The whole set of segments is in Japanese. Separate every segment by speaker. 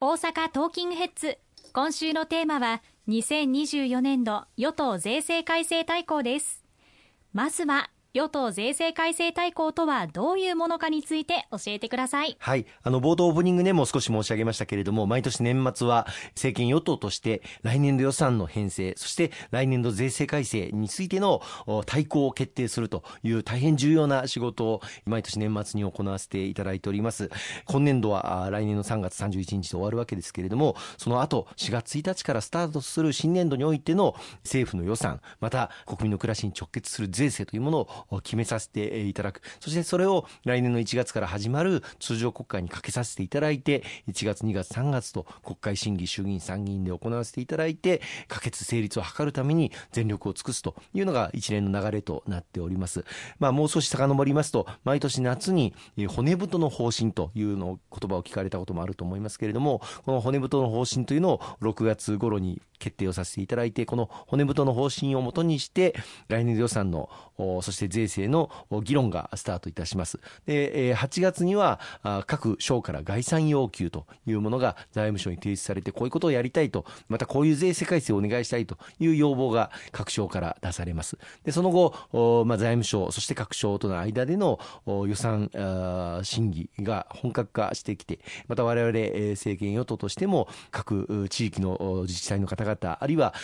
Speaker 1: 大阪トーキングヘッズ。今週のテーマは2024年度与党税制改正大綱です。まずは与党税制改正大綱とはどういうものかについて教えてください。
Speaker 2: はい。あの、冒頭オープニングでも少し申し上げましたけれども、毎年年末は政権与党として来年度予算の編成、そして来年度税制改正についての対抗を決定するという大変重要な仕事を毎年年末に行わせていただいております。今年度は来年の3月31日で終わるわけですけれども、その後4月1日からスタートする新年度においての政府の予算、また国民の暮らしに直結する税制というものを決めさせていただく。そしてそれを来年の1月から始まる通常国会にかけさせていただいて、1月、2月、3月と国会審議、衆議院、参議院で行わせていただいて、可決成立を図るために全力を尽くすというのが一連の流れとなっております。まあ、もう少し遡りますと、毎年夏に骨太の方針というのを言葉を聞かれたこともあると思いますけれども、この骨太の方針というのを6月頃に決定をさせていただいて、この骨太の方針をもとにして、来年度予算の、そして税制の議論がスタートいたします。で、8月には各省から概算要求というものが財務省に提出されて、こういうことをやりたいと、またこういう税制改正をお願いしたいという要望が各省から出されます。で、その後、まあ、財務省、そして各省との間での予算審議が本格化してきて、また我々政権与党としても各地域の自治体の方々、あるいは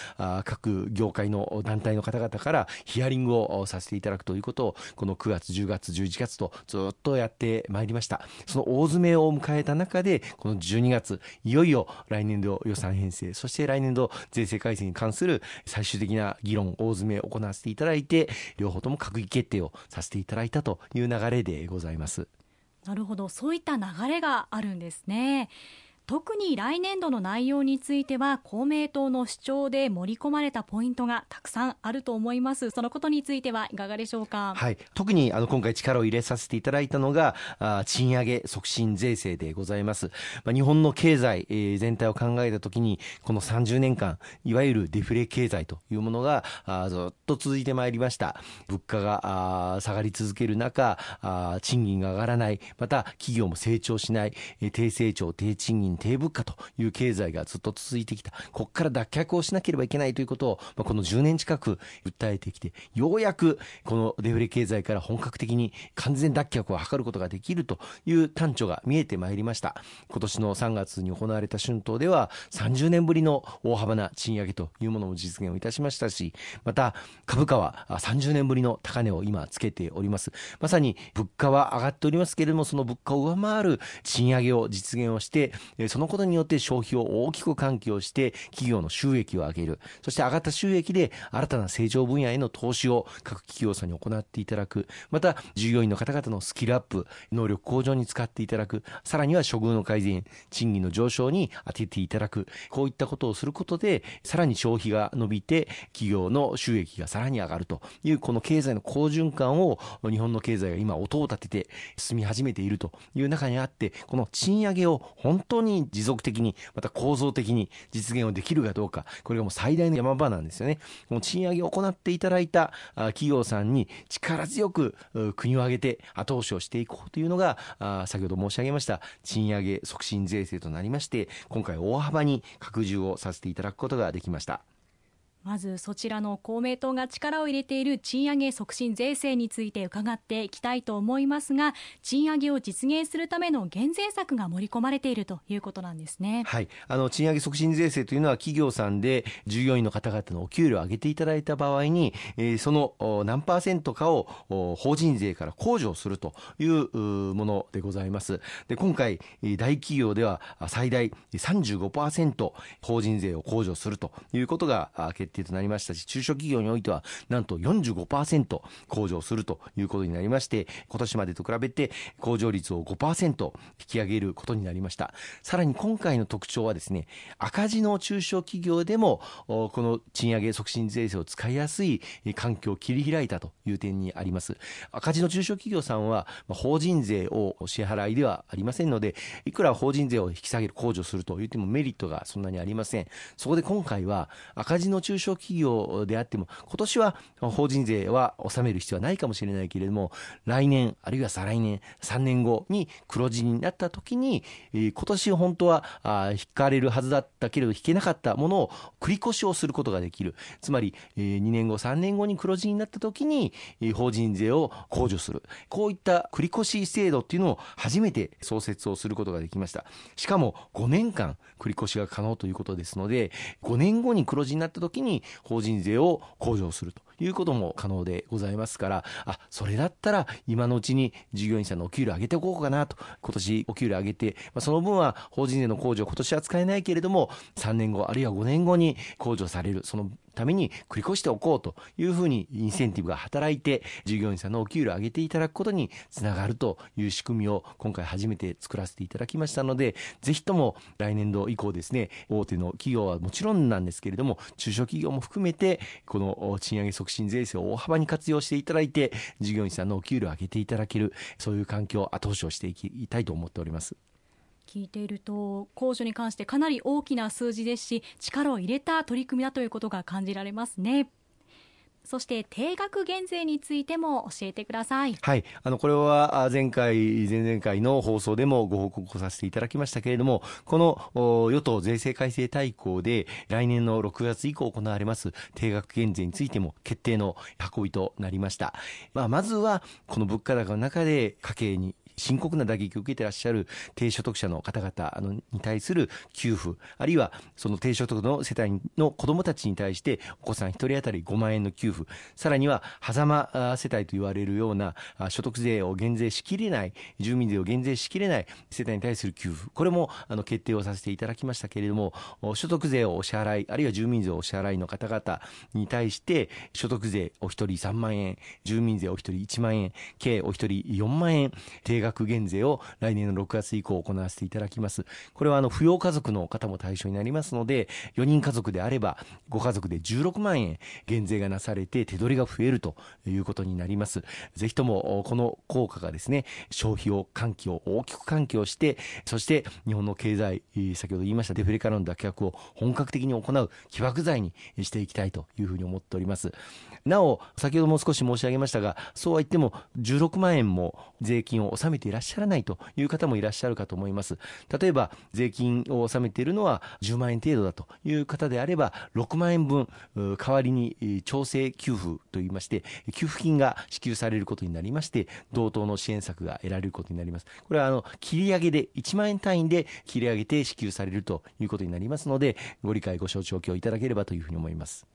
Speaker 2: 各業界の団体の方々からヒアリングをさせていただくということを、この9月、10月、11月とずっとやってまいりました。その大詰めを迎えた中で、この12月、いよいよ来年度予算編成、そして来年度税制改正に関する最終的な議論、大詰めを行わせていただいて、両方とも閣議決定をさせていただいたという流れでございます。
Speaker 1: なるほど、そういった流れがあるんですね。特に来年度の内容については公明党の主張で盛り込まれたポイントがたくさんあると思います。そのことについてはいかがでしょうか？
Speaker 2: はい。特にあの今回力を入れさせていただいたのがあ賃上げ促進税制でございます、まあ、日本の経済、えー、全体を考えたときにこの30年間いわゆるデフレ経済というものがあずっと続いてまいりました。物価があ下がり続ける中あ賃金が上がらない。また企業も成長しない、えー、低成長低賃金低物価という経済がずっと続いてきた。ここから脱却をしなければいけないということを、まあ、この10年近く訴えてきて、ようやくこのデフレ経済から本格的に完全脱却を図ることができるという端緒が見えてまいりました。今年の3月に行われた春闘では30年ぶりの大幅な賃上げというものも実現をいたしましたし、また株価は30年ぶりの高値を今つけております。まさに物価は上がっておりますけれども、その物価を上回る賃上げを実現をして、そのことによって消費を大きく喚起をして企業の収益を上げる。そして上がった収益で新たな成長分野への投資を各企業さんに行っていただく。また従業員の方々のスキルアップ能力向上に使っていただく。さらには処遇の改善賃金の上昇に当てていただく。こういったことをすることでさらに消費が伸びて企業の収益がさらに上がると。いうこの経済の好循環を日本の経済が今音を立てて進み始めているという中にあってこの賃上げを本当にに持続的に、また構造的に実現をできるかどうか、これがもう最大の山場なんですよね。もう賃上げを行っていただいた企業さんに力強く国を挙げて後押しをしていこうというのが、先ほど申し上げました賃上げ促進税制となりまして、今回大幅に拡充をさせていただくことができました。
Speaker 1: まずそちらの公明党が力を入れている賃上げ促進税制について伺っていきたいと思いますが賃上げを実現するための減税策が盛り込まれているということなんですね。
Speaker 2: はい、あの賃上げ促進税制というのは企業さんで従業員の方々のお給料を上げていただいた場合に、その何パーセントかを法人税から控除するというものでございます。で今回大企業では最大35%法人税を控除するということが決定となりましたし、中小企業においては、なんと45%控除するということになりまして、今年までと比べて控除率を5%引き上げることになりました。さらに今回の特徴はですね、赤字の中小企業でも、この賃上げ促進税制を使いやすい環境を切り開いたという点にあります。赤字の中小企業さんは、法人税を支払いではありませんので、いくら法人税を引き下げる控除すると言ってもメリットがそんなにありません。そこで今回は赤字の中小小企業であっても、今年は法人税は納める必要はないかもしれないけれども、来年、あるいは再来年、3年後に黒字になった時に、今年本当は引かれるはずだったけれど引けなかったものを繰り越しをすることができる。つまり、2年後、3年後に黒字になった時に、法人税を控除する。こういった繰越制度っていうのを初めて創設をすることができました。しかも5年間繰越が可能ということですので、5年後に黒字になった時に法人税を控除すると。いうことも可能でございますから、あ、それだったら今のうちに従業員さんのお給料上げておこうかなと、今年お給料上げて、まあ、その分は法人税の控除今年は使えないけれども、3年後あるいは5年後に控除される、そのために繰り越しておこうというふうにインセンティブが働いて従業員さんのお給料を上げていただくことにつながるという仕組みを今回初めて作らせていただきましたのでぜひとも来年度以降ですね大手の企業はもちろんなんですけれども中小企業も含めてこの賃上げ促進税制を大幅に活用していただいて従業員さんのお給料を上げていただけるそういう環境を後押しをしていきたいと思っております。
Speaker 1: 聞いていると控除に関してかなり大きな数字ですし力を入れた取り組みだということが感じられますね。そして定額減税についても教えてください。
Speaker 2: はい。あの、これは前回、前々回の放送でもご報告をさせていただきましたけれども、この与党税制改正大綱で来年の6月以降行われます定額減税についても決定の運びとなりました。まあ、まずは、この物価高の中で家計に深刻な打撃を受けてらっしゃる低所得者の方々に対する給付、あるいはその低所得の世帯の子どもたちに対してお子さん1人当たり5万円の給付、さらには狭間世帯と言われるような所得税を減税しきれない、住民税を減税しきれない世帯に対する給付、これもあの決定をさせていただきましたけれども、所得税をお支払い、あるいは住民税をお支払いの方々に対して所得税お一人3万円、住民税お一人1万円、計お一人4万円、定額額減税を来年の6月以降行わせていただきます。これはあの扶養家族の方も対象になりますので、4人家族であれば、ご家族で16万円減税がなされて手取りが増えるということになります。ぜひともこの効果がですね、消費を喚起を大きく喚起をして、そして日本の経済、先ほど言いましたデフレからの脱却を本格的に行う起爆剤にしていきたいというふうに思っております。なお、先ほども少し申し上げましたが、そうは言っても16万円も税金を納めていらっしゃらないという方もいらっしゃるかと思います。例えば、税金を納めているのは10万円程度だという方であれば、6万円分、代わりに調整給付といいまして、給付金が支給されることになりまして、同等の支援策が得られることになります。これは、あの、切り上げで、1万円単位で切り上げて支給されるということになりますので、ご理解、ご承知おきをいただければというふうに思います。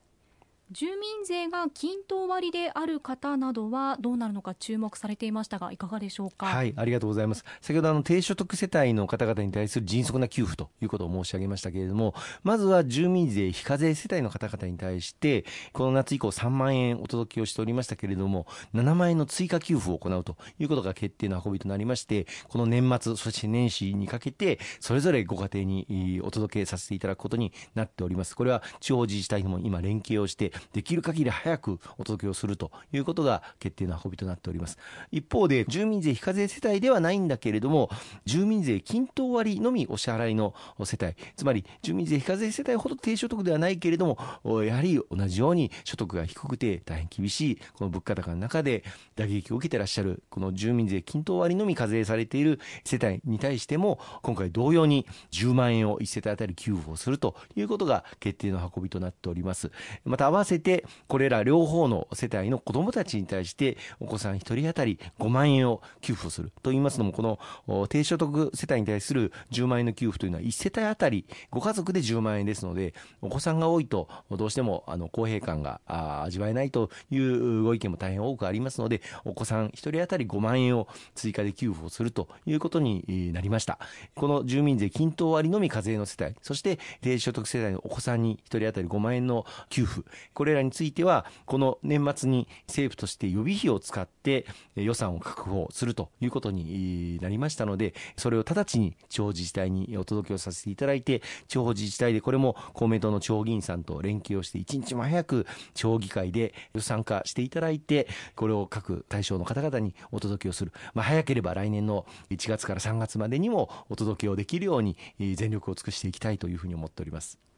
Speaker 1: 住民税が均等割である方などはどうなるのか注目されていましたがいかがでしょうか？
Speaker 2: はいありがとうございます。先ほどあの低所得世帯の方々に対する迅速な給付ということを申し上げましたけれどもまずは住民税非課税世帯の方々に対してこの夏以降3万円お届けをしておりましたけれども7万円の追加給付を行うということが決定の運びとなりましてこの年末そして年始にかけてそれぞれご家庭にお届けさせていただくことになっております。これは地方自治体も今連携をしてできる限り早くお届けをするということが決定の運びとなっております。一方で住民税非課税世帯ではないんだけれども住民税均等割のみお支払いの世帯。つまり住民税非課税世帯ほど低所得ではないけれどもやはり同じように所得が低くて大変厳しいこの物価高の中で打撃を受けてらっしゃるこの住民税均等割のみ課税されている世帯に対しても今回同様に10万円を1世帯当たり給付をするということが決定の運びとなっております。また合わせてこれら両方の世帯の子どもたちに対してお子さん1人当たり5万円を給付すると言いますのもこの低所得世帯に対する10万円の給付というのは1世帯当たりご家族で10万円ですのでお子さんが多いとどうしてもあの公平感が味わえないというご意見も大変多くありますのでお子さん1人当たり5万円を追加で給付をするということになりました。この住民税均等割のみ課税の世帯そして低所得世帯のお子さんに1人当たり5万円の給付これらについてはこの年末に政府として予備費を使って予算を確保するということになりましたのでそれを直ちに地方自治体にお届けをさせていただいて地方自治体でこれも公明党の地方議員さんと連携をして一日も早く地方議会で予算化していただいてこれを各対象の方々にお届けをする、まあ、早ければ来年の1月から3月までにもお届けをできるように全力を尽くしていきたいというふうに思っております。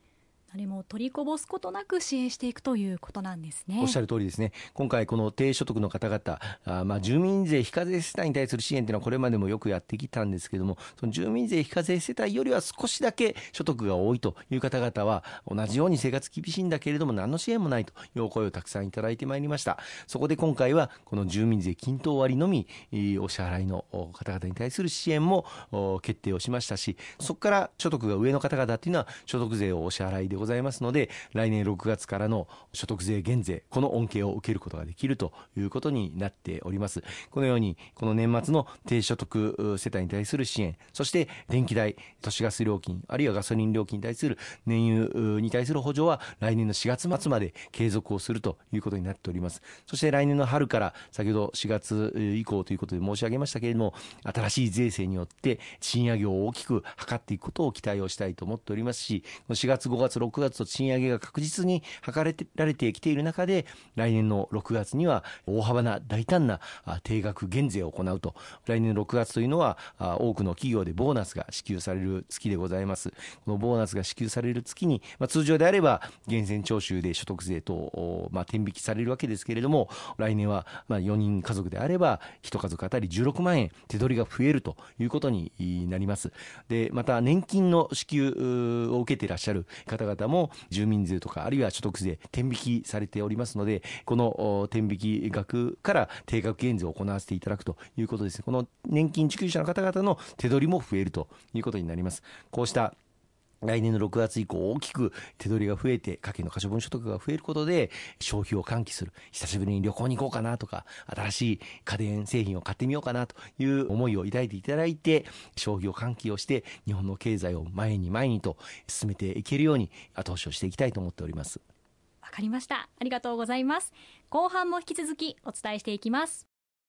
Speaker 1: 何も取りこぼすことなく支援していくということなんですね。
Speaker 2: おっしゃる通りですね。今回この低所得の方々、あまあ住民税非課税世帯に対する支援というのはこれまでもよくやってきたんですけども、その住民税非課税世帯よりは少しだけ所得が多いという方々は同じように生活厳しいんだけれども何の支援もないという声をたくさんいただいてまいりました。そこで今回はこの住民税均等割のみお支払いの方々に対する支援も決定をしましたし、そこから所得が上の方々っていうのは所得税をお支払いでございますので、来年6月からの所得税減税、この恩恵を受けることができるということになっております。このように、この年末の低所得世帯に対する支援、そして電気代、都市ガス料金、あるいはガソリン料金に対する燃油に対する補助は来年の4月末まで継続をするということになっております。そして来年の春から先ほど4月以降ということで申し上げましたけれども、新しい税制によって賃上げを大きく図っていくことを期待をしたいと思っておりますし、4月、5月、6月と賃上げが確実に図られてきている中で、来年の6月には大幅な大胆な定額減税を行うと。来年の6月というのは多くの企業でボーナスが支給される月でございます。このボーナスが支給される月に、まあ、通常であれば源泉徴収で所得税と、まあ、天引きされるわけですけれども、来年はまあ4人家族であれば1家族当たり16万円手取りが増えるということになります。で、また年金の支給を受けていらっしゃる方々も住民税とかあるいは所得税天引きされておりますので、この天引き額から定額減税を行わせていただくということです。この年金受給者の方々の手取りも増えるということになります。こうした来年の6月以降大きく手取りが増えて家計の可処分所得が増えることで消費を喚起する。久しぶりに旅行に行こうかなとか新しい家電製品を買ってみようかなという思いを抱いていただいて消費を喚起をして日本の経済を前に前にと進めていけるように後押しをしていきたいと思っております。
Speaker 1: わかりました。ありがとうございます。後半も引き続きお伝えしていきます。